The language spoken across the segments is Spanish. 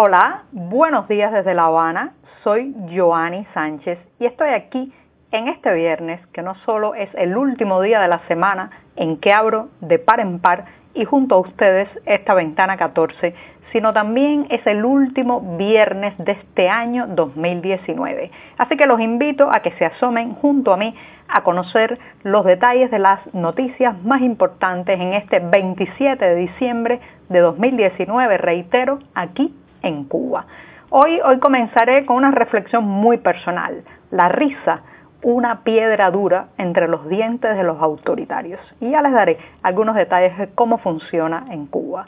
Hola, buenos días desde La Habana. Soy Joanny Sánchez y estoy aquí en este viernes, que no solo es el último día de la semana en que abro de par en par y junto a ustedes esta ventana 14, sino también es el último viernes de este año 2019. Así que los invito a que se asomen junto a mí a conocer los detalles de las noticias más importantes en este 27 de diciembre de 2019, reitero, aquí en Cuba. Hoy, hoy comenzaré con una reflexión muy personal, la risa, una piedra dura entre los dientes de los autoritarios. Y ya les daré algunos detalles de cómo funciona en Cuba.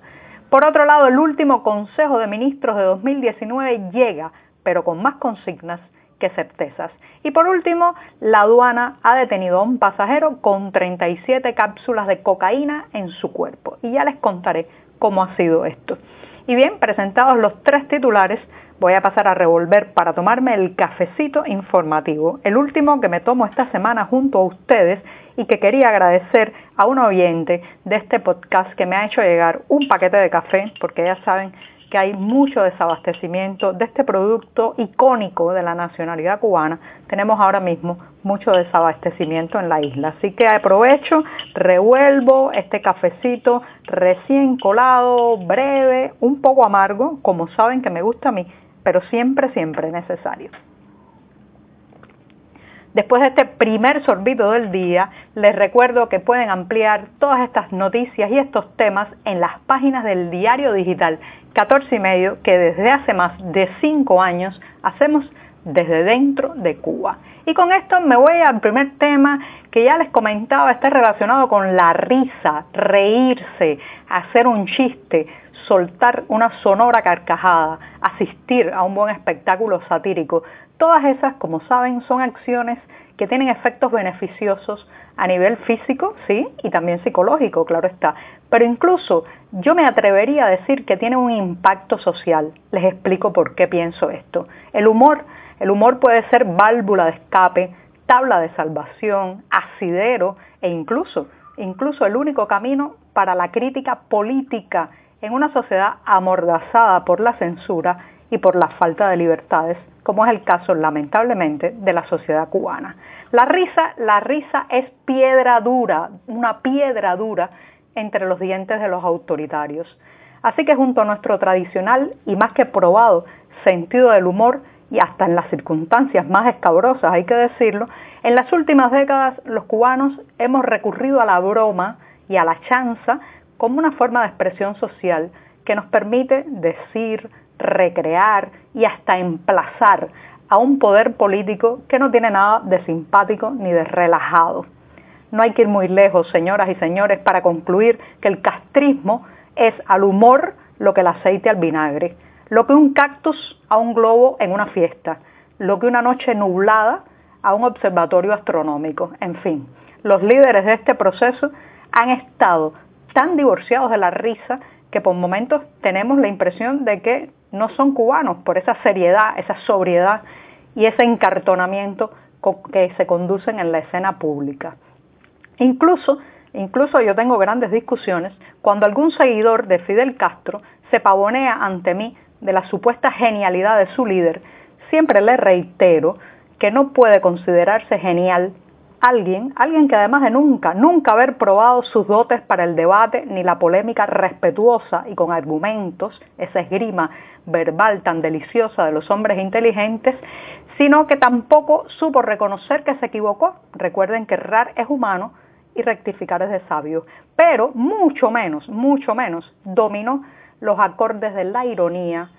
Por otro lado, el último Consejo de Ministros de 2019 llega, pero con más consignas que certezas. Y por último, la aduana ha detenido a un pasajero con 37 cápsulas de cocaína en su cuerpo. Y ya les contaré cómo ha sido esto. Y bien, presentados los tres titulares, voy a pasar a revolver para tomarme el cafecito informativo, el último que me tomo esta semana junto a ustedes y que quería agradecer a un oyente de este podcast que me ha hecho llegar un paquete de café, porque ya saben que hay mucho desabastecimiento de este producto icónico de la nacionalidad cubana. Tenemos ahora mismo mucho desabastecimiento en la isla. Así que aprovecho, revuelvo este cafecito recién colado, breve, un poco amargo, como saben que me gusta a mí, pero siempre, siempre necesario. Después de este primer sorbito del día, les recuerdo que pueden ampliar todas estas noticias y estos temas en las páginas del diario digital 14 y medio que desde hace más de 5 años hacemos desde dentro de Cuba. Y con esto me voy al primer tema que ya les comentaba, está relacionado con la risa, reírse, hacer un chiste, soltar una sonora carcajada, asistir a un buen espectáculo satírico. Todas esas, como saben, son acciones que tienen efectos beneficiosos a nivel físico, sí, y también psicológico, claro está. Pero incluso yo me atrevería a decir que tiene un impacto social. Les explico por qué pienso esto. El humor, el humor puede ser válvula de escape, tabla de salvación, asidero e incluso, incluso el único camino para la crítica política en una sociedad amordazada por la censura y por la falta de libertades, como es el caso lamentablemente de la sociedad cubana. La risa, la risa es piedra dura, una piedra dura entre los dientes de los autoritarios. Así que junto a nuestro tradicional y más que probado sentido del humor y hasta en las circunstancias más escabrosas, hay que decirlo, en las últimas décadas los cubanos hemos recurrido a la broma y a la chanza como una forma de expresión social que nos permite decir, recrear y hasta emplazar a un poder político que no tiene nada de simpático ni de relajado. No hay que ir muy lejos, señoras y señores, para concluir que el castrismo es al humor lo que el aceite al vinagre, lo que un cactus a un globo en una fiesta, lo que una noche nublada a un observatorio astronómico. En fin, los líderes de este proceso han estado tan divorciados de la risa que por momentos tenemos la impresión de que no son cubanos por esa seriedad, esa sobriedad y ese encartonamiento que se conducen en la escena pública. Incluso, incluso yo tengo grandes discusiones cuando algún seguidor de Fidel Castro se pavonea ante mí de la supuesta genialidad de su líder, siempre le reitero que no puede considerarse genial alguien, alguien que además de nunca, nunca haber probado sus dotes para el debate ni la polémica respetuosa y con argumentos, esa esgrima verbal tan deliciosa de los hombres inteligentes, sino que tampoco supo reconocer que se equivocó. Recuerden que errar es humano y rectificar es de sabio, pero mucho menos, mucho menos dominó los acordes de la ironía,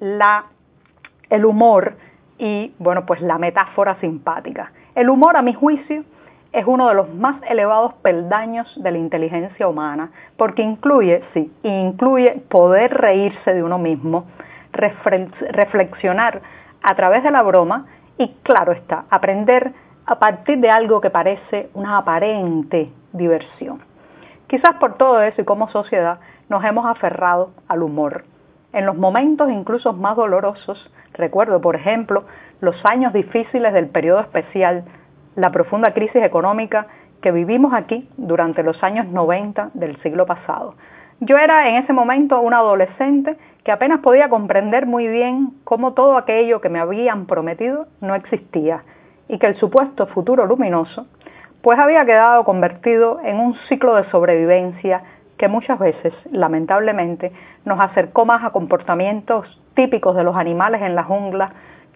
la, el humor y, bueno, pues la metáfora simpática. El humor, a mi juicio, es uno de los más elevados peldaños de la inteligencia humana, porque incluye, sí, incluye poder reírse de uno mismo, reflexionar a través de la broma y, claro está, aprender a partir de algo que parece una aparente diversión. Quizás por todo eso y como sociedad nos hemos aferrado al humor. En los momentos incluso más dolorosos, recuerdo por ejemplo los años difíciles del periodo especial, la profunda crisis económica que vivimos aquí durante los años 90 del siglo pasado. Yo era en ese momento una adolescente que apenas podía comprender muy bien cómo todo aquello que me habían prometido no existía y que el supuesto futuro luminoso pues había quedado convertido en un ciclo de sobrevivencia que muchas veces, lamentablemente, nos acercó más a comportamientos típicos de los animales en la jungla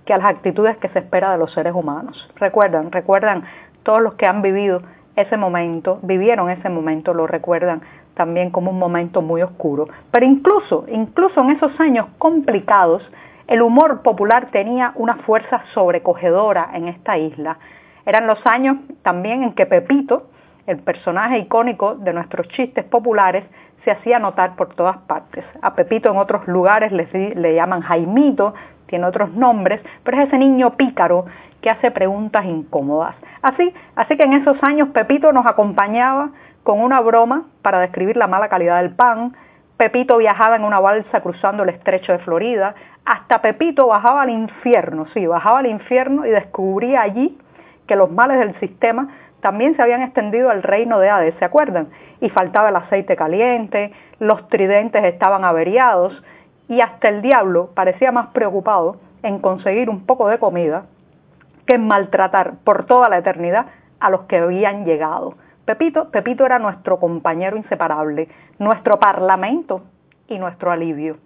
que a las actitudes que se espera de los seres humanos. Recuerdan, recuerdan todos los que han vivido ese momento, vivieron ese momento, lo recuerdan también como un momento muy oscuro. Pero incluso, incluso en esos años complicados, el humor popular tenía una fuerza sobrecogedora en esta isla. Eran los años también en que Pepito, el personaje icónico de nuestros chistes populares, se hacía notar por todas partes. A Pepito en otros lugares le, le llaman Jaimito, tiene otros nombres, pero es ese niño pícaro que hace preguntas incómodas. Así, así que en esos años Pepito nos acompañaba con una broma para describir la mala calidad del pan, Pepito viajaba en una balsa cruzando el estrecho de Florida, hasta Pepito bajaba al infierno, sí, bajaba al infierno y descubría allí que los males del sistema también se habían extendido al reino de Hades, ¿se acuerdan? Y faltaba el aceite caliente, los tridentes estaban averiados y hasta el diablo parecía más preocupado en conseguir un poco de comida que en maltratar por toda la eternidad a los que habían llegado. Pepito, Pepito era nuestro compañero inseparable, nuestro parlamento y nuestro alivio.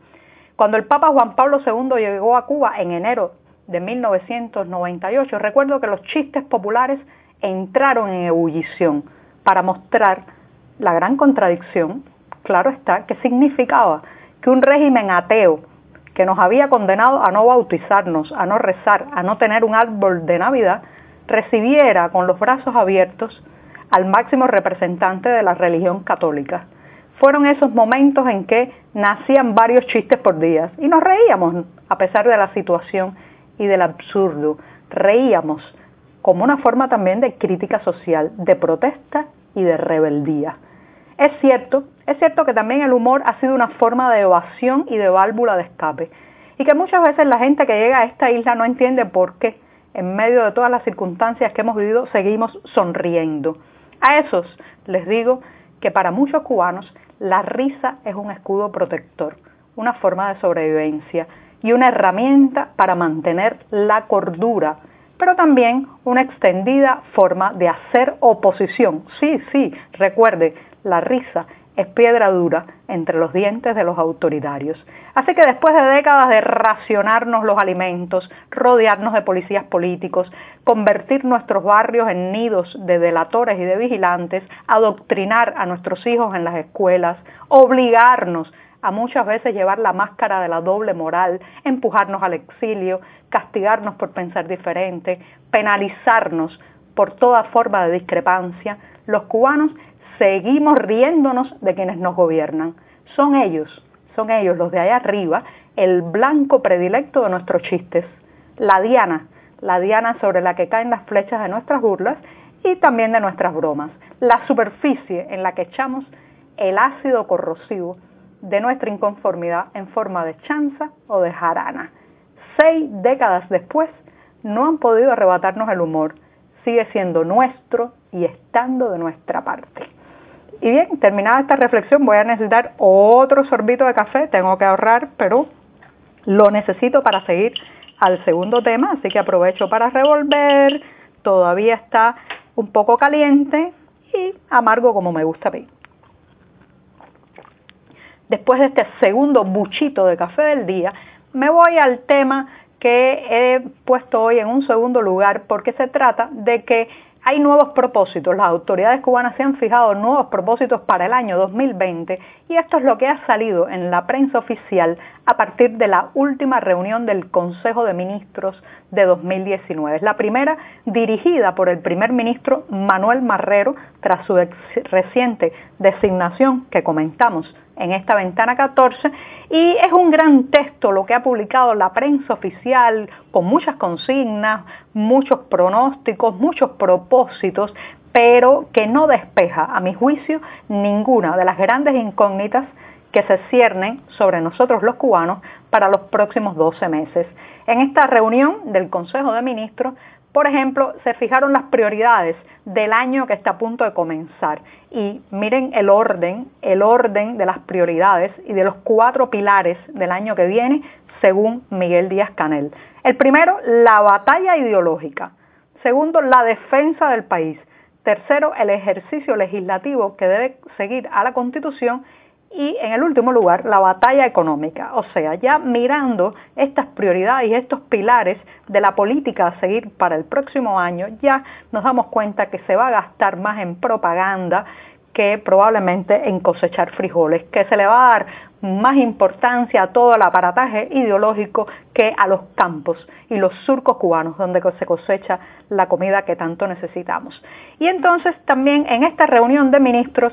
Cuando el Papa Juan Pablo II llegó a Cuba en enero de 1998, recuerdo que los chistes populares entraron en ebullición para mostrar la gran contradicción, claro está, que significaba que un régimen ateo que nos había condenado a no bautizarnos, a no rezar, a no tener un árbol de Navidad, recibiera con los brazos abiertos al máximo representante de la religión católica. Fueron esos momentos en que nacían varios chistes por día y nos reíamos a pesar de la situación y del absurdo. Reíamos como una forma también de crítica social, de protesta y de rebeldía. Es cierto, es cierto que también el humor ha sido una forma de evasión y de válvula de escape y que muchas veces la gente que llega a esta isla no entiende por qué, en medio de todas las circunstancias que hemos vivido, seguimos sonriendo. A esos les digo que para muchos cubanos la risa es un escudo protector, una forma de sobrevivencia y una herramienta para mantener la cordura, pero también una extendida forma de hacer oposición. Sí, sí, recuerde, la risa es piedra dura entre los dientes de los autoritarios. Así que después de décadas de racionarnos los alimentos, rodearnos de policías políticos, convertir nuestros barrios en nidos de delatores y de vigilantes, adoctrinar a nuestros hijos en las escuelas, obligarnos a muchas veces llevar la máscara de la doble moral, empujarnos al exilio, castigarnos por pensar diferente, penalizarnos por toda forma de discrepancia, los cubanos seguimos riéndonos de quienes nos gobiernan. Son ellos, son ellos los de allá arriba, el blanco predilecto de nuestros chistes, la diana, la diana sobre la que caen las flechas de nuestras burlas y también de nuestras bromas, la superficie en la que echamos el ácido corrosivo de nuestra inconformidad en forma de chanza o de jarana. Seis décadas después, no han podido arrebatarnos el humor, sigue siendo nuestro y estando de nuestra parte. Y bien, terminada esta reflexión, voy a necesitar otro sorbito de café, tengo que ahorrar, pero lo necesito para seguir al segundo tema, así que aprovecho para revolver, todavía está un poco caliente y amargo como me gusta mí. Después de este segundo buchito de café del día, me voy al tema que he puesto hoy en un segundo lugar porque se trata de que hay nuevos propósitos. Las autoridades cubanas se han fijado nuevos propósitos para el año 2020 y esto es lo que ha salido en la prensa oficial a partir de la última reunión del Consejo de Ministros de 2019. Es la primera dirigida por el primer ministro Manuel Marrero tras su reciente designación que comentamos en esta ventana 14 y es un gran texto lo que ha publicado la prensa oficial con muchas consignas, muchos pronósticos, muchos propósitos, pero que no despeja, a mi juicio, ninguna de las grandes incógnitas que se ciernen sobre nosotros los cubanos para los próximos 12 meses. En esta reunión del Consejo de Ministros, Por ejemplo, se fijaron las prioridades del año que está a punto de comenzar y miren el orden, el orden de las prioridades y de los cuatro pilares del año que viene según Miguel Díaz Canel. El primero, la batalla ideológica. Segundo, la defensa del país. Tercero, el ejercicio legislativo que debe seguir a la Constitución y en el último lugar, la batalla económica. O sea, ya mirando estas prioridades y estos pilares de la política a seguir para el próximo año, ya nos damos cuenta que se va a gastar más en propaganda que probablemente en cosechar frijoles, que se le va a dar más importancia a todo el aparataje ideológico que a los campos y los surcos cubanos donde se cosecha la comida que tanto necesitamos. Y entonces también en esta reunión de ministros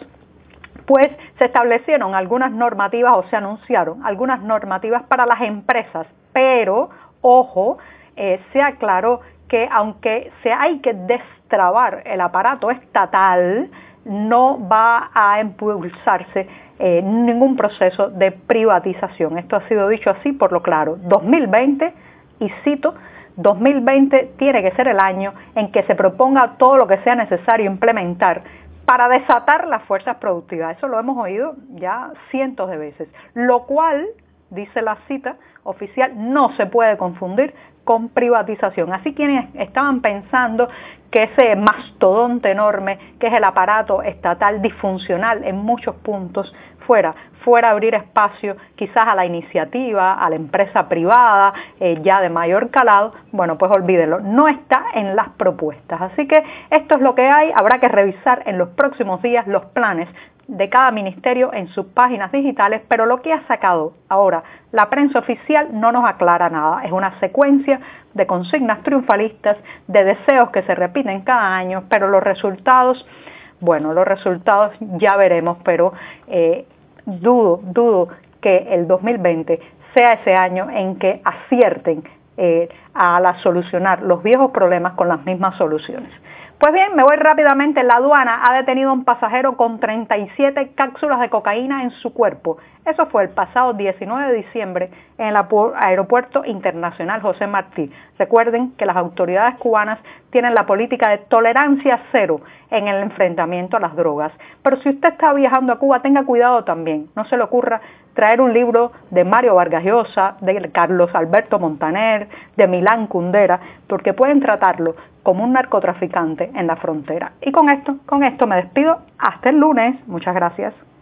pues se establecieron algunas normativas o se anunciaron algunas normativas para las empresas, pero, ojo, eh, se aclaró que aunque se hay que destrabar el aparato estatal, no va a impulsarse eh, ningún proceso de privatización. Esto ha sido dicho así por lo claro. 2020, y cito, 2020 tiene que ser el año en que se proponga todo lo que sea necesario implementar para desatar las fuerzas productivas. Eso lo hemos oído ya cientos de veces, lo cual, dice la cita oficial, no se puede confundir con privatización. Así quienes estaban pensando que ese mastodonte enorme, que es el aparato estatal disfuncional en muchos puntos, fuera, fuera abrir espacio quizás a la iniciativa, a la empresa privada, eh, ya de mayor calado, bueno, pues olvídelo, no está en las propuestas. Así que esto es lo que hay, habrá que revisar en los próximos días los planes de cada ministerio en sus páginas digitales, pero lo que ha sacado ahora la prensa oficial no nos aclara nada. Es una secuencia de consignas triunfalistas, de deseos que se repiten cada año, pero los resultados, bueno, los resultados ya veremos, pero eh, dudo, dudo que el 2020 sea ese año en que acierten eh, a solucionar los viejos problemas con las mismas soluciones. Pues bien, me voy rápidamente. La aduana ha detenido a un pasajero con 37 cápsulas de cocaína en su cuerpo. Eso fue el pasado 19 de diciembre en el Aeropuerto Internacional José Martí. Recuerden que las autoridades cubanas tienen la política de tolerancia cero en el enfrentamiento a las drogas. Pero si usted está viajando a Cuba, tenga cuidado también. No se le ocurra traer un libro de Mario Vargas Llosa, de Carlos Alberto Montaner, de Milán Kundera, porque pueden tratarlo como un narcotraficante en la frontera. Y con esto, con esto me despido. Hasta el lunes. Muchas gracias.